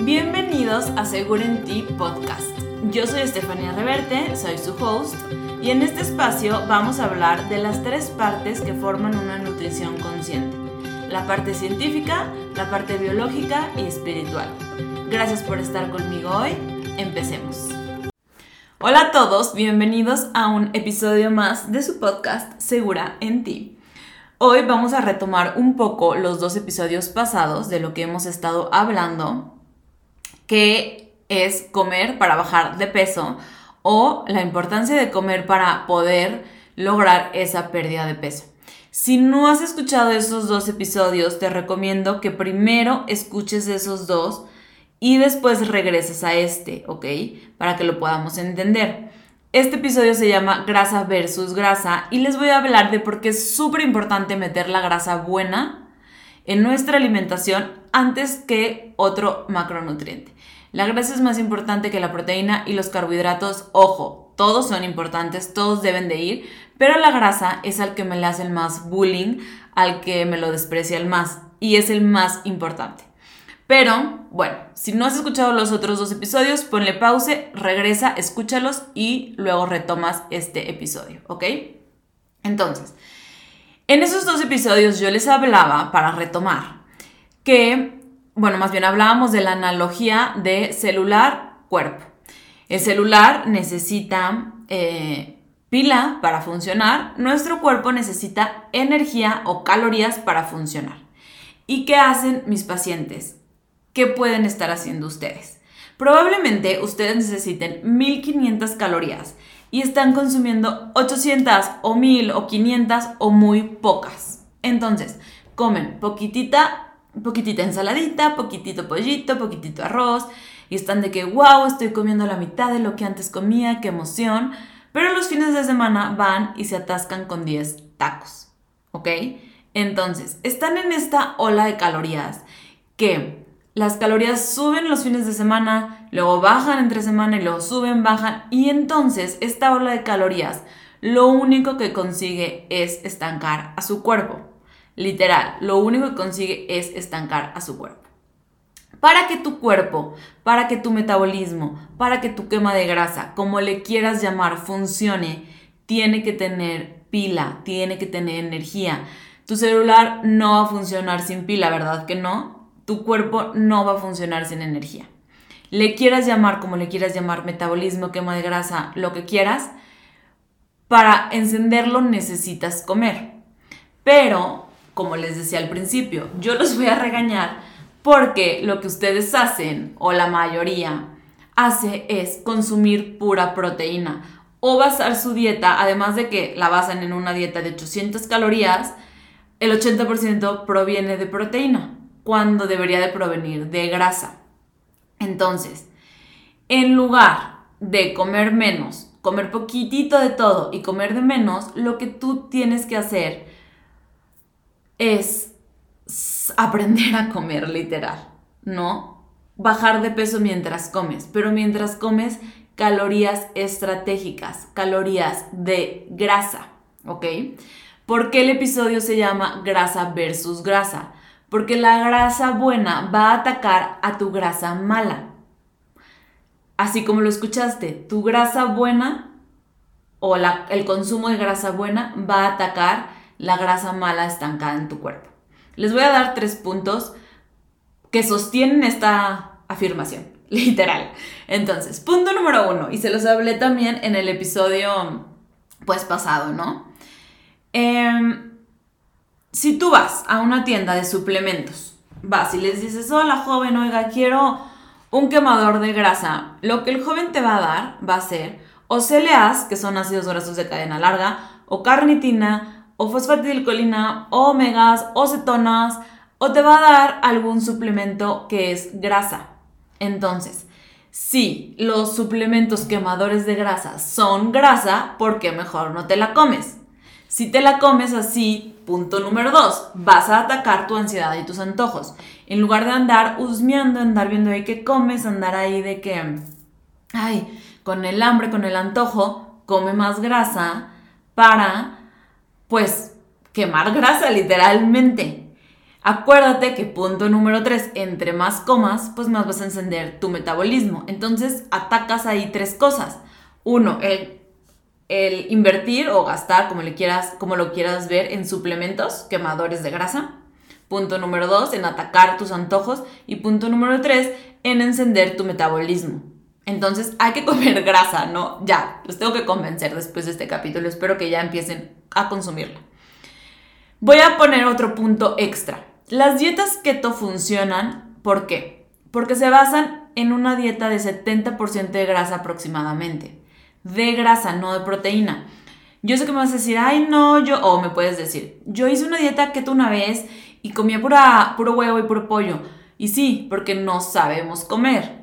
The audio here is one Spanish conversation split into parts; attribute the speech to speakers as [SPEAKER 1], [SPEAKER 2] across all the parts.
[SPEAKER 1] Bienvenidos a Seguro en Ti Podcast. Yo soy Estefanía Reverte, soy su host, y en este espacio vamos a hablar de las tres partes que forman una nutrición consciente. La parte científica, la parte biológica y espiritual. Gracias por estar conmigo hoy. Empecemos. Hola a todos, bienvenidos a un episodio más de su podcast Segura en Ti. Hoy vamos a retomar un poco los dos episodios pasados de lo que hemos estado hablando, que es comer para bajar de peso o la importancia de comer para poder lograr esa pérdida de peso. Si no has escuchado esos dos episodios, te recomiendo que primero escuches esos dos y después regreses a este, ¿ok? Para que lo podamos entender. Este episodio se llama grasa versus grasa y les voy a hablar de por qué es súper importante meter la grasa buena en nuestra alimentación antes que otro macronutriente. La grasa es más importante que la proteína y los carbohidratos, ojo, todos son importantes, todos deben de ir, pero la grasa es al que me le hace el más bullying, al que me lo desprecia el más y es el más importante. Pero, bueno, si no has escuchado los otros dos episodios, ponle pause, regresa, escúchalos y luego retomas este episodio, ¿ok? Entonces, en esos dos episodios yo les hablaba, para retomar, que, bueno, más bien hablábamos de la analogía de celular-cuerpo. El celular necesita eh, pila para funcionar, nuestro cuerpo necesita energía o calorías para funcionar. ¿Y qué hacen mis pacientes? ¿qué pueden estar haciendo ustedes? Probablemente ustedes necesiten 1500 calorías y están consumiendo 800 o 1000 o 500 o muy pocas. Entonces, comen poquitita, poquitita ensaladita, poquitito pollito, poquitito arroz y están de que, wow, estoy comiendo la mitad de lo que antes comía, qué emoción. Pero los fines de semana van y se atascan con 10 tacos, ¿ok? Entonces, están en esta ola de calorías que las calorías suben los fines de semana, luego bajan entre semana y luego suben, bajan. Y entonces esta ola de calorías lo único que consigue es estancar a su cuerpo. Literal, lo único que consigue es estancar a su cuerpo. Para que tu cuerpo, para que tu metabolismo, para que tu quema de grasa, como le quieras llamar, funcione, tiene que tener pila, tiene que tener energía. Tu celular no va a funcionar sin pila, ¿verdad que no? Tu cuerpo no va a funcionar sin energía. Le quieras llamar como le quieras llamar, metabolismo, quema de grasa, lo que quieras, para encenderlo necesitas comer. Pero, como les decía al principio, yo los voy a regañar porque lo que ustedes hacen, o la mayoría, hace es consumir pura proteína o basar su dieta, además de que la basan en una dieta de 800 calorías, el 80% proviene de proteína cuando debería de provenir de grasa. Entonces, en lugar de comer menos, comer poquitito de todo y comer de menos, lo que tú tienes que hacer es aprender a comer literal, ¿no? Bajar de peso mientras comes, pero mientras comes calorías estratégicas, calorías de grasa, ¿ok? ¿Por qué el episodio se llama grasa versus grasa? Porque la grasa buena va a atacar a tu grasa mala. Así como lo escuchaste, tu grasa buena o el consumo de grasa buena va a atacar la grasa mala estancada en tu cuerpo. Les voy a dar tres puntos que sostienen esta afirmación, literal. Entonces, punto número uno, y se los hablé también en el episodio pues pasado, ¿no? Eh, si tú vas a una tienda de suplementos, vas y les dices, hola joven, oiga, quiero un quemador de grasa, lo que el joven te va a dar va a ser o CLAs, que son ácidos grasos de cadena larga, o carnitina, o fosfatidilcolina, o omegas, o cetonas, o te va a dar algún suplemento que es grasa. Entonces, si los suplementos quemadores de grasa son grasa, ¿por qué mejor no te la comes? Si te la comes así, punto número dos, vas a atacar tu ansiedad y tus antojos. En lugar de andar husmeando, andar viendo ahí qué comes, andar ahí de que, ay, con el hambre, con el antojo, come más grasa para, pues, quemar grasa literalmente. Acuérdate que punto número 3, entre más comas, pues más vas a encender tu metabolismo. Entonces atacas ahí tres cosas. Uno, el, el invertir o gastar, como, quieras, como lo quieras ver, en suplementos quemadores de grasa. Punto número 2, en atacar tus antojos. Y punto número 3, en encender tu metabolismo. Entonces hay que comer grasa, ¿no? Ya, los tengo que convencer después de este capítulo. Espero que ya empiecen a consumirla. Voy a poner otro punto extra. Las dietas keto funcionan, ¿por qué? Porque se basan en una dieta de 70% de grasa aproximadamente. De grasa, no de proteína. Yo sé que me vas a decir, ay no, yo, o me puedes decir, yo hice una dieta keto una vez y comía pura, puro huevo y puro pollo. Y sí, porque no sabemos comer.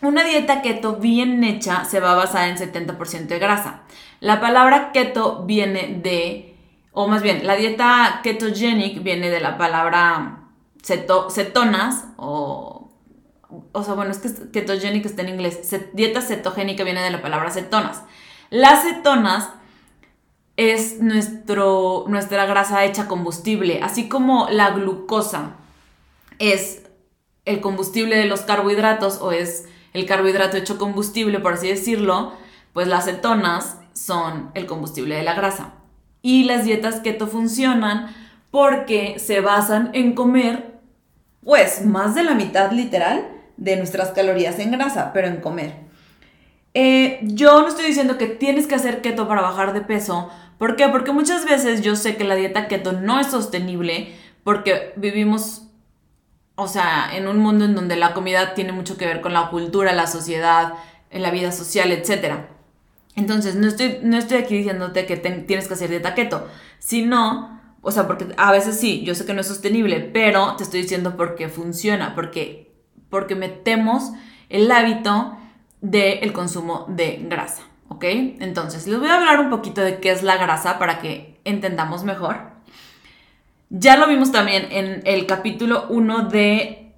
[SPEAKER 1] Una dieta keto bien hecha se va a basar en 70% de grasa. La palabra keto viene de o más bien, la dieta ketogenic viene de la palabra cetonas, o, o sea, bueno, es que ketogenic está en inglés, dieta cetogénica viene de la palabra cetonas. Las cetonas es nuestro, nuestra grasa hecha combustible, así como la glucosa es el combustible de los carbohidratos o es el carbohidrato hecho combustible, por así decirlo, pues las cetonas son el combustible de la grasa. Y las dietas keto funcionan porque se basan en comer, pues, más de la mitad literal de nuestras calorías en grasa, pero en comer. Eh, yo no estoy diciendo que tienes que hacer keto para bajar de peso. ¿Por qué? Porque muchas veces yo sé que la dieta keto no es sostenible porque vivimos, o sea, en un mundo en donde la comida tiene mucho que ver con la cultura, la sociedad, en la vida social, etcétera. Entonces, no estoy, no estoy aquí diciéndote que tienes que hacer dieta keto, sino, o sea, porque a veces sí, yo sé que no es sostenible, pero te estoy diciendo porque funciona, porque, porque metemos el hábito del consumo de grasa, ¿ok? Entonces, les voy a hablar un poquito de qué es la grasa para que entendamos mejor. Ya lo vimos también en el capítulo 1 de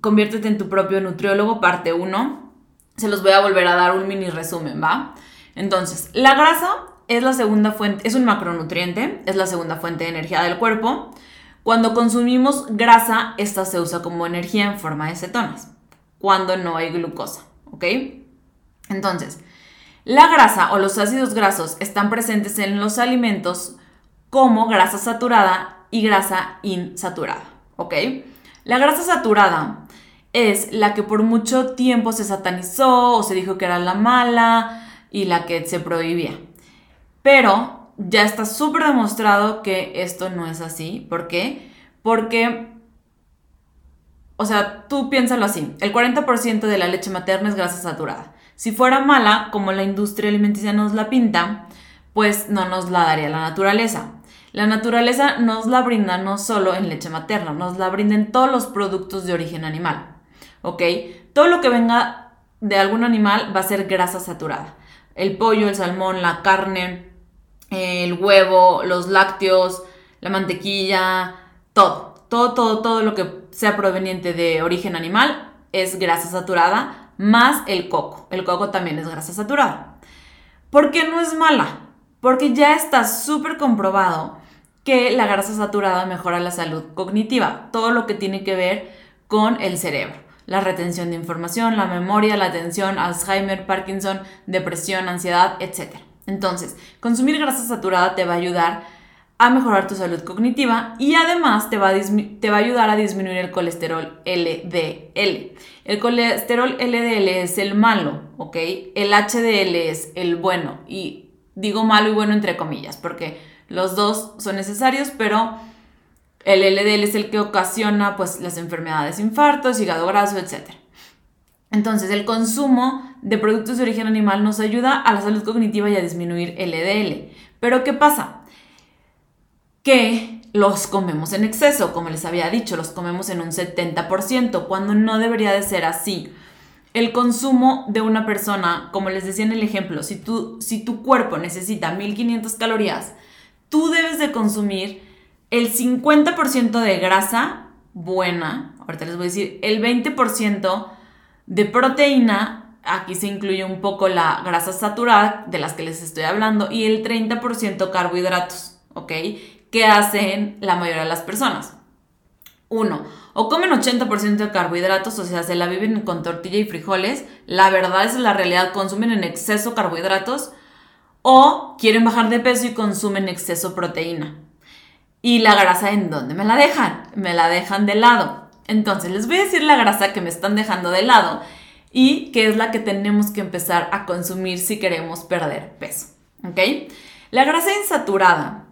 [SPEAKER 1] Conviértete en tu propio nutriólogo, parte 1. Se los voy a volver a dar un mini resumen, ¿va? Entonces, la grasa es la segunda fuente, es un macronutriente, es la segunda fuente de energía del cuerpo. Cuando consumimos grasa, esta se usa como energía en forma de cetonas, cuando no hay glucosa, ¿ok? Entonces, la grasa o los ácidos grasos están presentes en los alimentos como grasa saturada y grasa insaturada, ¿ok? La grasa saturada es la que por mucho tiempo se satanizó o se dijo que era la mala, y la que se prohibía. Pero ya está súper demostrado que esto no es así. ¿Por qué? Porque, o sea, tú piénsalo así, el 40% de la leche materna es grasa saturada. Si fuera mala, como la industria alimenticia nos la pinta, pues no nos la daría la naturaleza. La naturaleza nos la brinda no solo en leche materna, nos la brinda en todos los productos de origen animal. ¿Ok? Todo lo que venga de algún animal va a ser grasa saturada el pollo, el salmón, la carne, el huevo, los lácteos, la mantequilla, todo. Todo, todo, todo lo que sea proveniente de origen animal es grasa saturada, más el coco. El coco también es grasa saturada. ¿Por qué no es mala? Porque ya está súper comprobado que la grasa saturada mejora la salud cognitiva, todo lo que tiene que ver con el cerebro la retención de información, la memoria, la atención, Alzheimer, Parkinson, depresión, ansiedad, etc. Entonces, consumir grasa saturada te va a ayudar a mejorar tu salud cognitiva y además te va, a te va a ayudar a disminuir el colesterol LDL. El colesterol LDL es el malo, ¿ok? El HDL es el bueno y digo malo y bueno entre comillas porque los dos son necesarios, pero el LDL es el que ocasiona pues, las enfermedades, infartos, hígado graso, etc. Entonces, el consumo de productos de origen animal nos ayuda a la salud cognitiva y a disminuir el LDL. Pero, ¿qué pasa? Que los comemos en exceso, como les había dicho, los comemos en un 70%, cuando no debería de ser así. El consumo de una persona, como les decía en el ejemplo, si, si tu cuerpo necesita 1500 calorías, tú debes de consumir el 50% de grasa buena, ahorita les voy a decir, el 20% de proteína, aquí se incluye un poco la grasa saturada de las que les estoy hablando, y el 30% carbohidratos, ¿ok? Que hacen la mayoría de las personas. Uno, o comen 80% de carbohidratos, o sea, se la viven con tortilla y frijoles. La verdad es la realidad, consumen en exceso carbohidratos. O quieren bajar de peso y consumen exceso proteína. ¿Y la grasa en dónde me la dejan? Me la dejan de lado. Entonces, les voy a decir la grasa que me están dejando de lado y que es la que tenemos que empezar a consumir si queremos perder peso. ¿Ok? La grasa insaturada,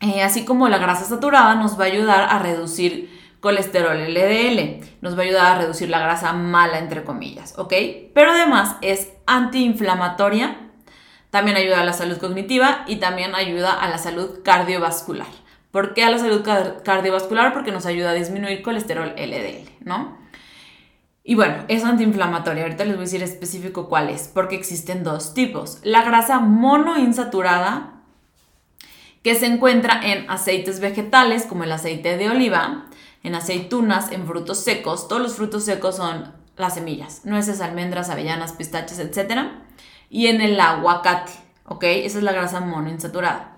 [SPEAKER 1] eh, así como la grasa saturada, nos va a ayudar a reducir colesterol LDL, nos va a ayudar a reducir la grasa mala, entre comillas, ¿ok? Pero además es antiinflamatoria, también ayuda a la salud cognitiva y también ayuda a la salud cardiovascular. ¿Por qué a la salud cardiovascular? Porque nos ayuda a disminuir colesterol LDL, ¿no? Y bueno, es antiinflamatoria. Ahorita les voy a decir específico cuál es, porque existen dos tipos. La grasa monoinsaturada, que se encuentra en aceites vegetales, como el aceite de oliva, en aceitunas, en frutos secos. Todos los frutos secos son las semillas, nueces, almendras, avellanas, pistaches, etc. Y en el aguacate, ¿ok? Esa es la grasa monoinsaturada.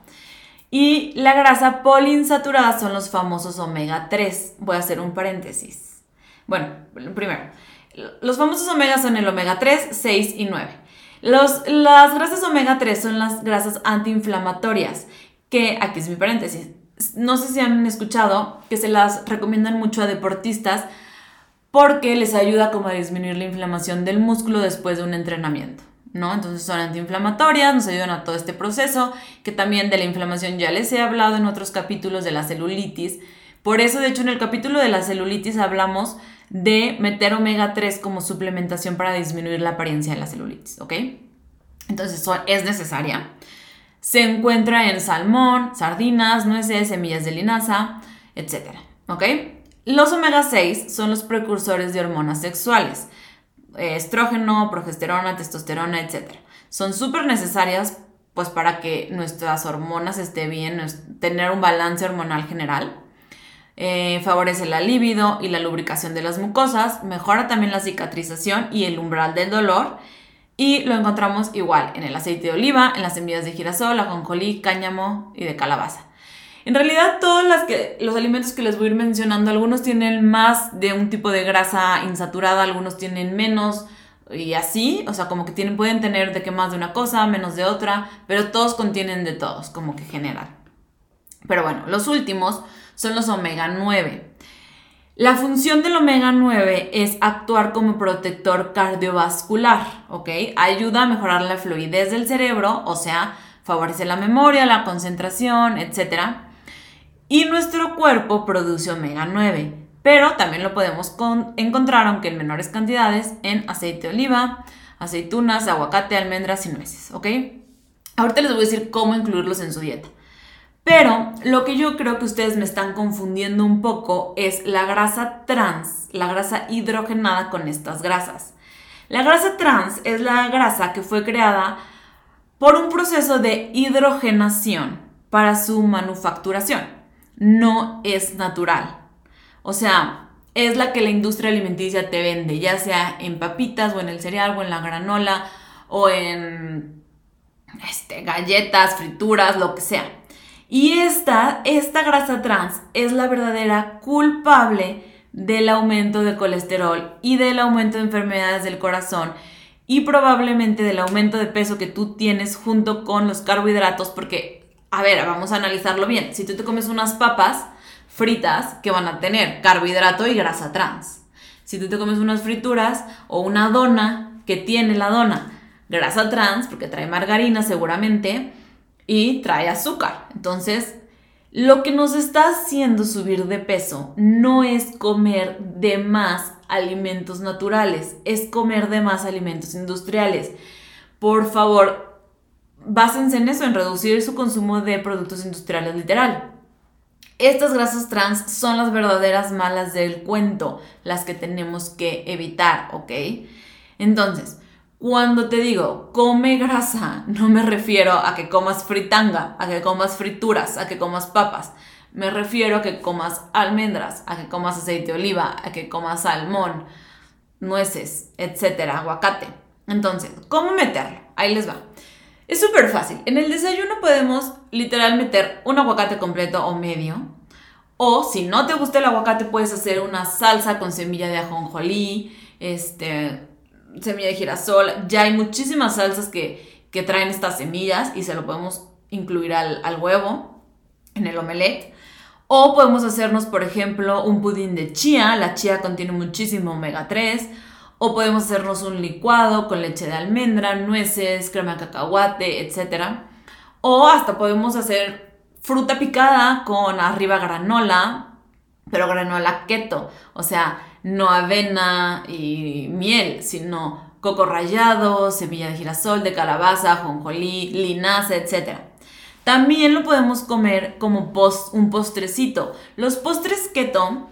[SPEAKER 1] Y la grasa poliinsaturada son los famosos omega 3. Voy a hacer un paréntesis. Bueno, primero, los famosos omega son el omega 3, 6 y 9. Los, las grasas omega 3 son las grasas antiinflamatorias, que aquí es mi paréntesis no sé si han escuchado que se las recomiendan mucho a deportistas porque les ayuda como a disminuir la inflamación del músculo después de un entrenamiento, ¿no? Entonces son antiinflamatorias, nos ayudan a todo este proceso, que también de la inflamación ya les he hablado en otros capítulos de la celulitis. Por eso, de hecho, en el capítulo de la celulitis hablamos de meter omega 3 como suplementación para disminuir la apariencia de la celulitis, ¿ok? Entonces es necesaria. Se encuentra en salmón, sardinas, nueces, semillas de linaza, etc. ¿Ok? Los omega 6 son los precursores de hormonas sexuales, estrógeno, progesterona, testosterona, etc. Son súper necesarias pues para que nuestras hormonas estén bien, tener un balance hormonal general. Eh, favorece la libido y la lubricación de las mucosas, mejora también la cicatrización y el umbral del dolor y lo encontramos igual en el aceite de oliva, en las semillas de girasol, ajonjolí, cáñamo y de calabaza. En realidad todos los alimentos que les voy a ir mencionando, algunos tienen más de un tipo de grasa insaturada, algunos tienen menos y así, o sea, como que tienen, pueden tener de que más de una cosa, menos de otra, pero todos contienen de todos, como que general. Pero bueno, los últimos son los omega 9. La función del omega 9 es actuar como protector cardiovascular, ¿ok? Ayuda a mejorar la fluidez del cerebro, o sea, favorece la memoria, la concentración, etc. Y nuestro cuerpo produce omega 9, pero también lo podemos encontrar, aunque en menores cantidades, en aceite de oliva, aceitunas, aguacate, almendras y nueces, ¿ok? Ahorita les voy a decir cómo incluirlos en su dieta. Pero lo que yo creo que ustedes me están confundiendo un poco es la grasa trans, la grasa hidrogenada con estas grasas. La grasa trans es la grasa que fue creada por un proceso de hidrogenación para su manufacturación. No es natural. O sea, es la que la industria alimenticia te vende, ya sea en papitas o en el cereal o en la granola o en este, galletas, frituras, lo que sea. Y esta, esta grasa trans es la verdadera culpable del aumento de colesterol y del aumento de enfermedades del corazón y probablemente del aumento de peso que tú tienes junto con los carbohidratos porque, a ver, vamos a analizarlo bien. Si tú te comes unas papas fritas que van a tener carbohidrato y grasa trans. Si tú te comes unas frituras o una dona que tiene la dona grasa trans, porque trae margarina seguramente, y trae azúcar. Entonces, lo que nos está haciendo subir de peso no es comer de más alimentos naturales, es comer de más alimentos industriales. Por favor, básense en eso, en reducir su consumo de productos industriales literal. Estas grasas trans son las verdaderas malas del cuento, las que tenemos que evitar, ¿ok? Entonces, cuando te digo come grasa, no me refiero a que comas fritanga, a que comas frituras, a que comas papas. Me refiero a que comas almendras, a que comas aceite de oliva, a que comas salmón, nueces, etcétera, aguacate. Entonces, ¿cómo meterlo? Ahí les va. Es súper fácil. En el desayuno podemos literal meter un aguacate completo o medio, O si no te gusta el aguacate, puedes hacer una salsa con semilla de ajonjolí, este, semilla de girasol. Ya hay muchísimas salsas que, que traen estas semillas y se lo podemos incluir al, al huevo en el omelette. O podemos hacernos, por ejemplo, un pudín de chía. La chía contiene muchísimo omega 3. O podemos hacernos un licuado con leche de almendra, nueces, crema de cacahuate, etc. O hasta podemos hacer fruta picada con arriba granola, pero granola keto, o sea, no avena y miel, sino coco rallado, semilla de girasol, de calabaza, jonjolí, linaza, etc. También lo podemos comer como un postrecito. Los postres keto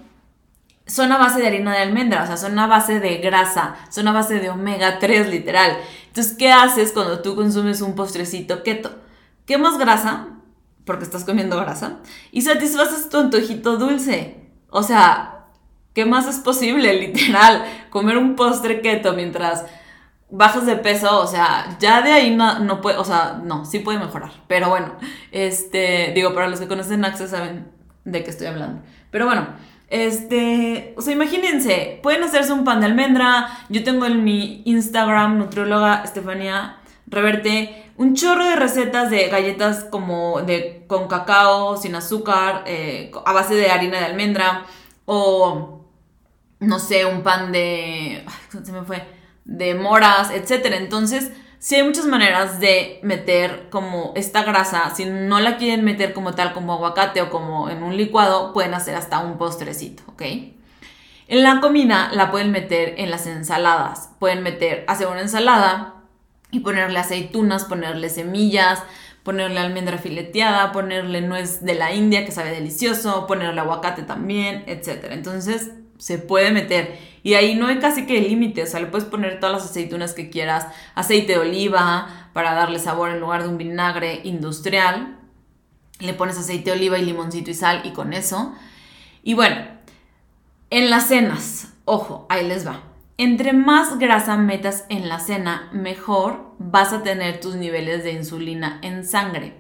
[SPEAKER 1] son a base de harina de almendra, o sea, son a base de grasa, son a base de omega 3 literal. Entonces, ¿qué haces cuando tú consumes un postrecito keto? Quemas grasa, porque estás comiendo grasa, y satisfaces tu antojito dulce. O sea, ¿qué más es posible, literal? Comer un postre keto mientras bajas de peso, o sea, ya de ahí no, no puede, o sea, no, sí puede mejorar. Pero bueno, este, digo, para los que conocen Access saben de qué estoy hablando. Pero bueno, este, o sea, imagínense, pueden hacerse un pan de almendra. Yo tengo en mi Instagram, nutrióloga Estefanía Reverte, un chorro de recetas de galletas como de con cacao, sin azúcar, eh, a base de harina de almendra o no sé, un pan de se me fue de moras, etcétera. Entonces, sí hay muchas maneras de meter como esta grasa, si no la quieren meter como tal como aguacate o como en un licuado, pueden hacer hasta un postrecito, ¿ok? En la comida la pueden meter en las ensaladas. Pueden meter, hacer una ensalada y ponerle aceitunas, ponerle semillas, ponerle almendra fileteada, ponerle nuez de la India que sabe delicioso, ponerle aguacate también, etc. Entonces se puede meter y ahí no hay casi que límite, o sea, le puedes poner todas las aceitunas que quieras, aceite de oliva para darle sabor en lugar de un vinagre industrial, le pones aceite de oliva y limoncito y sal y con eso. Y bueno, en las cenas, ojo, ahí les va entre más grasa metas en la cena, mejor vas a tener tus niveles de insulina en sangre.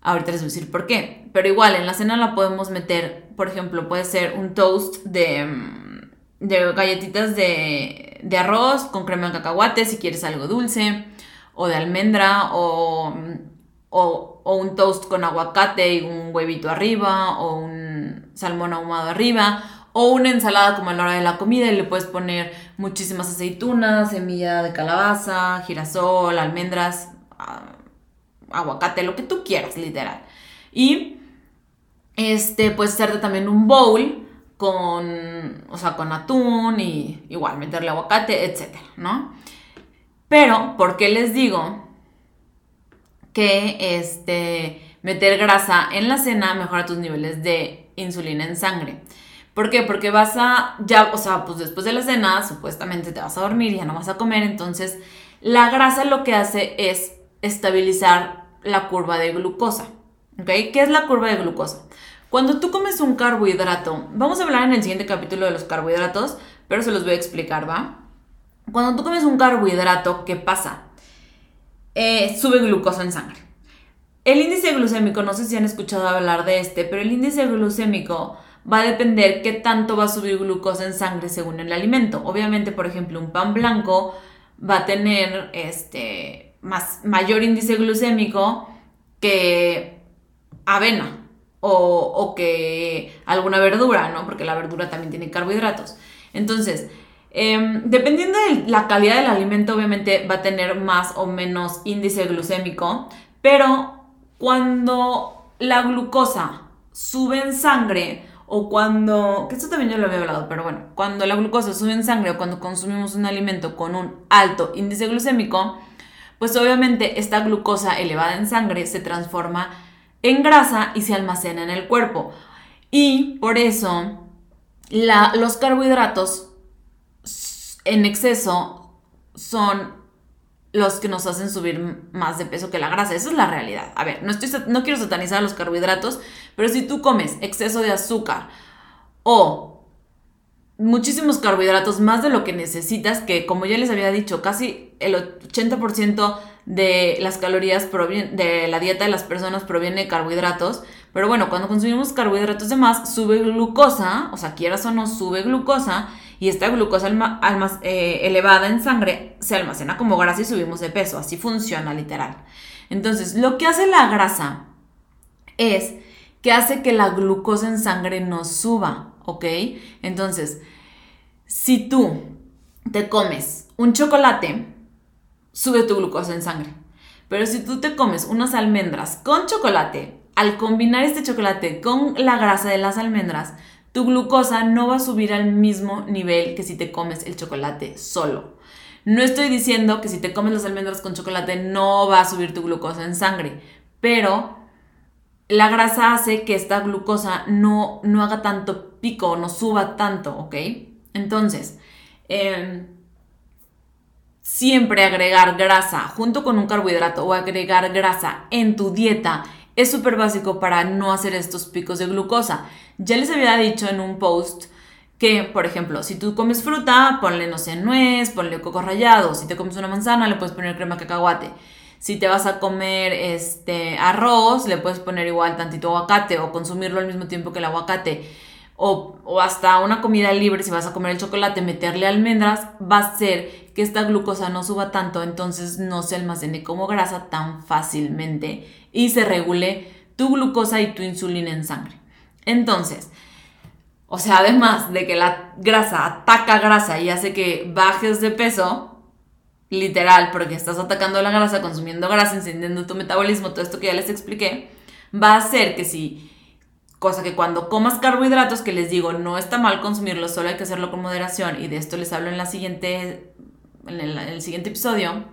[SPEAKER 1] Ahorita les voy a decir por qué. Pero igual, en la cena la podemos meter, por ejemplo, puede ser un toast de, mm, de galletitas de, de arroz con crema de cacahuate si quieres algo dulce, o de almendra, o, o, o un toast con aguacate y un huevito arriba, o un salmón ahumado arriba, o una ensalada como a la hora de la comida y le puedes poner muchísimas aceitunas, semilla de calabaza, girasol, almendras, ah, aguacate, lo que tú quieras, literal. Y este puedes hacerte también un bowl con, o sea, con atún y igual meterle aguacate, etcétera, ¿no? Pero, ¿por qué les digo que este, meter grasa en la cena mejora tus niveles de insulina en sangre? ¿Por qué? Porque vas a, ya, o sea, pues después de la cena, supuestamente te vas a dormir, ya no vas a comer, entonces la grasa lo que hace es estabilizar la curva de glucosa. ¿Ok? ¿Qué es la curva de glucosa? Cuando tú comes un carbohidrato, vamos a hablar en el siguiente capítulo de los carbohidratos, pero se los voy a explicar, ¿va? Cuando tú comes un carbohidrato, ¿qué pasa? Eh, sube glucosa en sangre. El índice glucémico, no sé si han escuchado hablar de este, pero el índice glucémico va a depender qué tanto va a subir glucosa en sangre según el alimento. Obviamente, por ejemplo, un pan blanco va a tener este, más, mayor índice glucémico que avena o, que alguna verdura, ¿no? Porque la verdura también tiene carbohidratos. Entonces, em, dependiendo de la calidad del alimento, obviamente va a tener más o menos índice glucémico, pero cuando la glucosa sube en sangre, o cuando, que esto también yo lo había hablado, pero bueno, cuando la glucosa sube en sangre o cuando consumimos un alimento con un alto índice glucémico, pues obviamente esta glucosa elevada en sangre se transforma en grasa y se almacena en el cuerpo. Y por eso los carbohidratos en exceso son los que nos hacen subir más de peso que la grasa. Esa es la realidad. A ver, no, estoy, no quiero satanizar los carbohidratos, pero si tú comes exceso de azúcar o muchísimos carbohidratos, más de lo que necesitas, que como ya les había dicho, casi el 80% de las calorías de la dieta de las personas proviene de carbohidratos, Pero bueno, cuando consumimos carbohidratos de más, sube glucosa, o sea, quieras o no, sube glucosa, y esta glucosa eh, elevada en sangre se almacena como grasa y subimos de peso. Así funciona literal. Entonces, lo que hace la grasa es que hace que la glucosa en sangre no suba, ¿ok? Entonces, si tú te comes un chocolate, sube tu glucosa en sangre. Pero si tú te comes unas almendras con chocolate, al combinar este chocolate con la grasa de las almendras, tu glucosa no va a subir al mismo nivel que si te comes el chocolate solo. No estoy diciendo que si te comes las almendras con chocolate no va a subir tu glucosa en sangre, pero la grasa hace que esta glucosa no, no haga tanto pico, no suba tanto, ¿ok? Entonces, em, siempre agregar grasa junto con un carbohidrato o agregar grasa en tu dieta es súper básico para no hacer estos picos de glucosa. Ya les había dicho en un post que, por ejemplo, si tú comes fruta, ponle, no sé, nuez, ponle coco rallado. Si te comes una manzana, le puedes poner crema cacahuate. Si te vas a comer este arroz, le puedes poner igual tantito aguacate o consumirlo al mismo tiempo que el aguacate. O, o, hasta una comida libre, si vas a comer el chocolate, meterle almendras, va a hacer que esta glucosa no suba tanto, entonces no se almacene como grasa tan fácilmente y se regule tu glucosa y tu insulina en sangre. Entonces, o sea, además de que la grasa ataca grasa y hace que bajes de peso, literal, porque estás atacando la grasa, consumiendo grasa, encendiendo tu metabolismo, todo esto que ya les expliqué, va a hacer que si, cosa que cuando comas carbohidratos, que les digo, no está mal consumirlos, solo hay que hacerlo con moderación, y de esto les hablo en la siguiente, en el, siguiente episodio,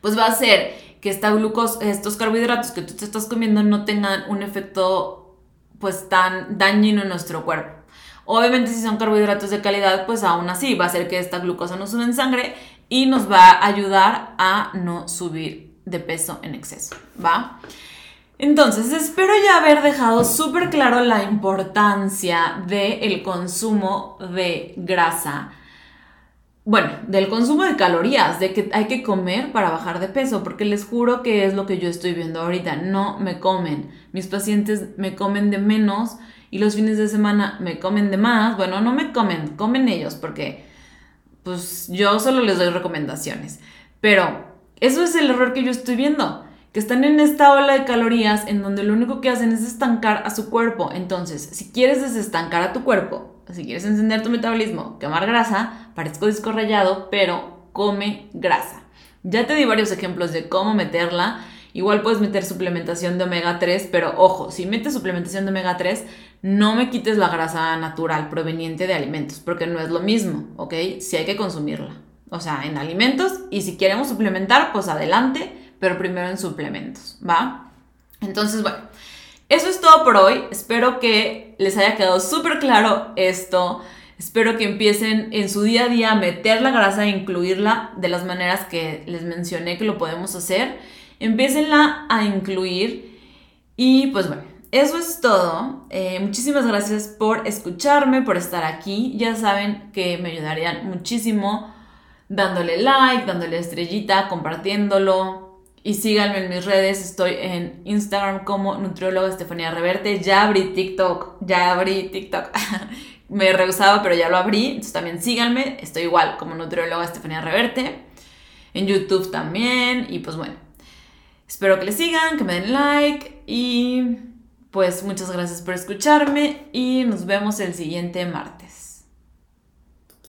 [SPEAKER 1] pues va a hacer que estos carbohidratos que tú te estás comiendo no tengan un efecto pues tan dañino en nuestro cuerpo. Obviamente si son carbohidratos de calidad, pues aún así va a hacer que esta glucosa no suba en sangre y nos va a ayudar a no subir de peso en exceso, ¿va? Entonces, espero ya haber dejado súper claro la importancia del consumo de grasa bueno, del consumo de calorías, de que hay que comer para bajar de peso, porque les juro que es lo que yo estoy viendo ahorita. No me comen. Mis pacientes me comen de menos y los fines de semana me comen de más. Bueno, no me comen, comen ellos, porque pues yo solo les doy recomendaciones. Pero eso es el error que yo estoy viendo, que están en esta ola de calorías en donde lo único que hacen es estancar a su cuerpo. Entonces, si quieres desestancar a tu cuerpo, si quieres encender tu metabolismo, quemar grasa, parezco disco rayado, pero come grasa. Ya te di varios ejemplos de cómo meterla. Igual puedes meter suplementación de omega 3, pero ojo, si metes suplementación de omega 3, no me quites la grasa natural proveniente de alimentos, porque no es lo mismo, ¿ok? Si hay que consumirla. O sea, en alimentos y si queremos suplementar, pues adelante, pero primero en suplementos, ¿va? Entonces, bueno, eso es todo por hoy. Espero que les haya quedado súper claro esto. Espero que empiecen en su día a día a meter la grasa e incluirla de las maneras que les mencioné que lo podemos hacer. Empiecenla a incluir. Y pues bueno, eso es todo. Eh, muchísimas gracias por escucharme, por estar aquí. Ya saben que me ayudarían muchísimo dándole like, dándole estrellita, compartiéndolo, y síganme en mis redes, estoy en Instagram como nutrióloga Estefanía Reverte. Ya abrí TikTok, ya abrí TikTok. Me rehusaba, pero ya lo abrí. Entonces también síganme, estoy igual como nutrióloga Estefanía Reverte. En YouTube también. Y pues bueno, espero que le sigan, que me den like. Y pues muchas gracias por escucharme y nos vemos el siguiente martes.